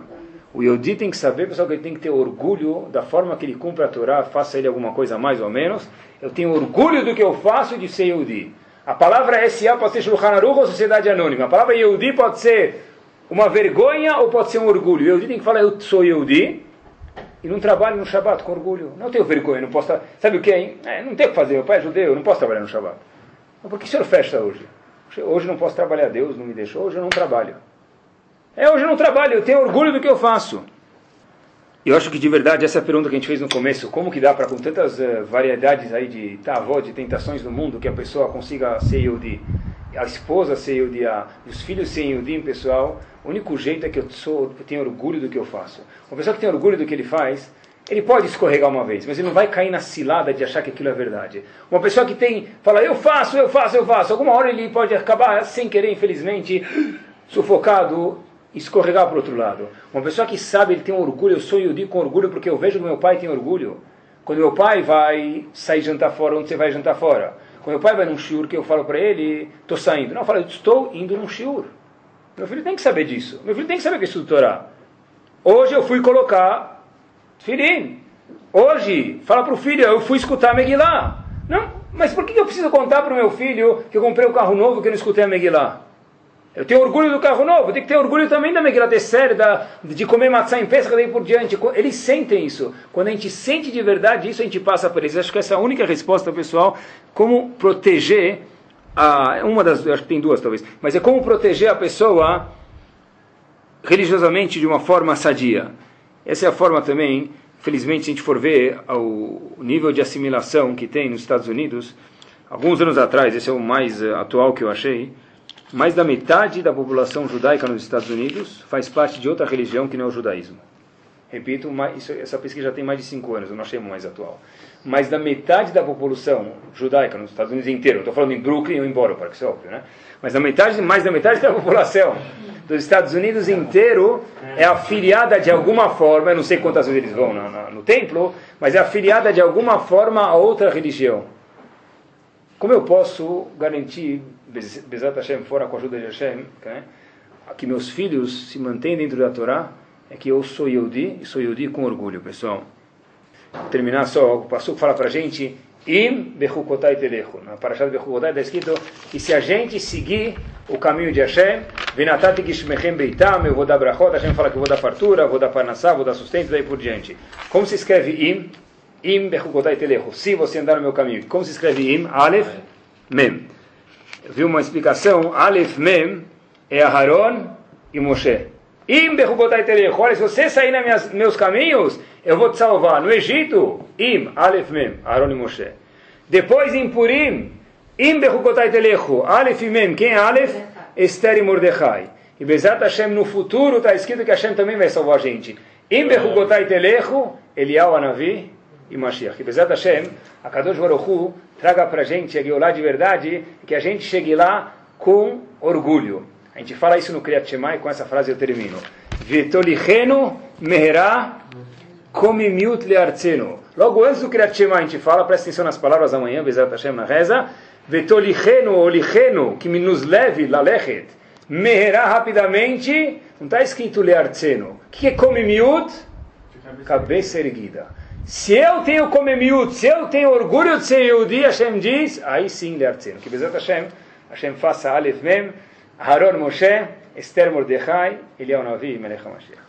O Yodi tem que saber, pessoal, que ele tem que ter orgulho da forma que ele cumpre a Torá, faça ele alguma coisa mais ou menos. Eu tenho orgulho do que eu faço de ser Yodi. A palavra SA pode ser Shulchan Aruch ou Sociedade Anônima. A palavra Yehudi pode ser uma vergonha ou pode ser um orgulho. Yehudi tem que falar, eu sou Yehudi e não trabalho no Shabat com orgulho. Não tenho vergonha, não posso... Sabe o que, hein? É, não tem o que fazer, meu pai é judeu, eu não posso trabalhar no Shabat. Mas por que o senhor fecha hoje? Hoje não posso trabalhar, Deus não me deixou, hoje eu não trabalho. É, hoje eu não trabalho, eu tenho orgulho do que eu faço. Eu acho que de verdade essa é pergunta que a gente fez no começo, como que dá para com tantas eh, variedades aí de tavó, de tentações no mundo, que a pessoa consiga ser Yehudi, a esposa ser Yehudi, a- os filhos serem Yehudi, pessoal, o único jeito é que eu, sou, eu tenho orgulho do que eu faço. Uma pessoa que tem orgulho do que ele faz, ele pode escorregar uma vez, mas ele não vai cair na cilada de achar que aquilo é verdade. Uma pessoa que tem, fala, eu faço, eu faço, eu faço, alguma hora ele pode acabar sem querer, infelizmente, sufocado, escorregar para o outro lado. Uma pessoa que sabe, ele tem orgulho, eu sou Yudi com orgulho porque eu vejo que meu pai tem orgulho. Quando meu pai vai sair jantar fora, onde você vai jantar fora? Quando meu pai vai num shiur, que eu falo para ele, estou saindo. Não, eu falo, eu estou indo num shiur. Meu filho tem que saber disso. Meu filho tem que saber que eu estudo Torá. Hoje eu fui colocar Filim. Hoje, fala para o filho, eu fui escutar a Megillah. Não, mas por que eu preciso contar para o meu filho que eu comprei um carro novo que eu não escutei a Megillah? Eu tenho orgulho do carro novo, eu tenho que ter orgulho também da Megillah Tesser, da, de comer matzah em Pesach e daí por diante. Eles sentem isso. Quando a gente sente de verdade isso, a gente passa por eles. Acho que essa é a única resposta, pessoal, como proteger a, uma das, acho que tem duas talvez, mas é como proteger a pessoa religiosamente de uma forma sadia. Essa é a forma também, felizmente, se a gente for ver o nível de assimilação que tem nos Estados Unidos, alguns anos atrás, esse é o mais eh, atual que eu achei, mais da metade da população judaica nos Estados Unidos faz parte de outra religião que não é o judaísmo. Repito, isso- essa pesquisa já tem mais de cinco anos, eu não achei mais atual. Mais da metade da população judaica nos Estados Unidos inteiro, estou falando em Brooklyn ou em Borough, que isso é óbvio, né? Mas da metade, mais da metade da [LAUGHS] população dos Estados Unidos inteiro é afiliada de alguma forma, eu não sei quantas vezes eles vão no templo, mas é afiliada de alguma forma a outra religião. Como eu posso garantir, Bez- Bezat Hashem, fora com a ajuda de Hashem, né, que meus filhos se mantêm dentro da Torá? É que eu sou Yehudi e sou Yehudi com orgulho, pessoal. Vou terminar só, o Passuco fala para a gente, Im bechukotai telechu. Na Parashat Bechukotai está escrito que se a gente seguir o caminho de Hashem, Venatati gishmechem beitam, eu vou dar brachot, Hashem fala que eu vou dar fartura, vou dar parnassá, vou dar sustento, daí por diante. Como se escreve Im? Im bechukotai telechu. Se você andar no meu caminho. Como se escreve Im? Aleph, Mem. Eu vi uma explicação, Aleph, Mem, é Aharon e Moshe. Im bechukotai telechu. Olha, se você sair nos minhas- meus caminhos, eu vou te salvar. No Egito, Im, Aleph, Mem, Aharon e Moshe. Depois em Purim, Im bechukotai telechu. Aleph Mem. Quem é Aleph? Esther e Mordecai. E Bezat Hashem no futuro está escrito que Hashem também vai salvar a gente. Im bechukotai telechu, Eliyahu Anavi e Mashiach. E Bezat Hashem, a Kadosh Baruch Hu, traga para a gente a Geulah de verdade, que a gente chegue lá com orgulho. A gente fala isso no Kriyat Shema e com essa frase eu termino. Vetolichenu meherá komimiut leartzenu. Logo antes do Kriyat Shema a gente fala, presta atenção nas palavras amanhã, Bezat Hashem na reza, Vetolichenu, olichenu, que me nos leve, lalechet, meherá rapidamente, não está escrito leartzenu. O que é komimiut? Cabeça erguida. Se eu tenho komimiut, se eu tenho orgulho de ser Yehudi, Hashem diz, aí sim leartzenu. Que Bezat Hashem, Hashem faça Aleph Mem, Haron Moshe, Esther Mordechai, Eliyahu Navi e Melech HaMashiach.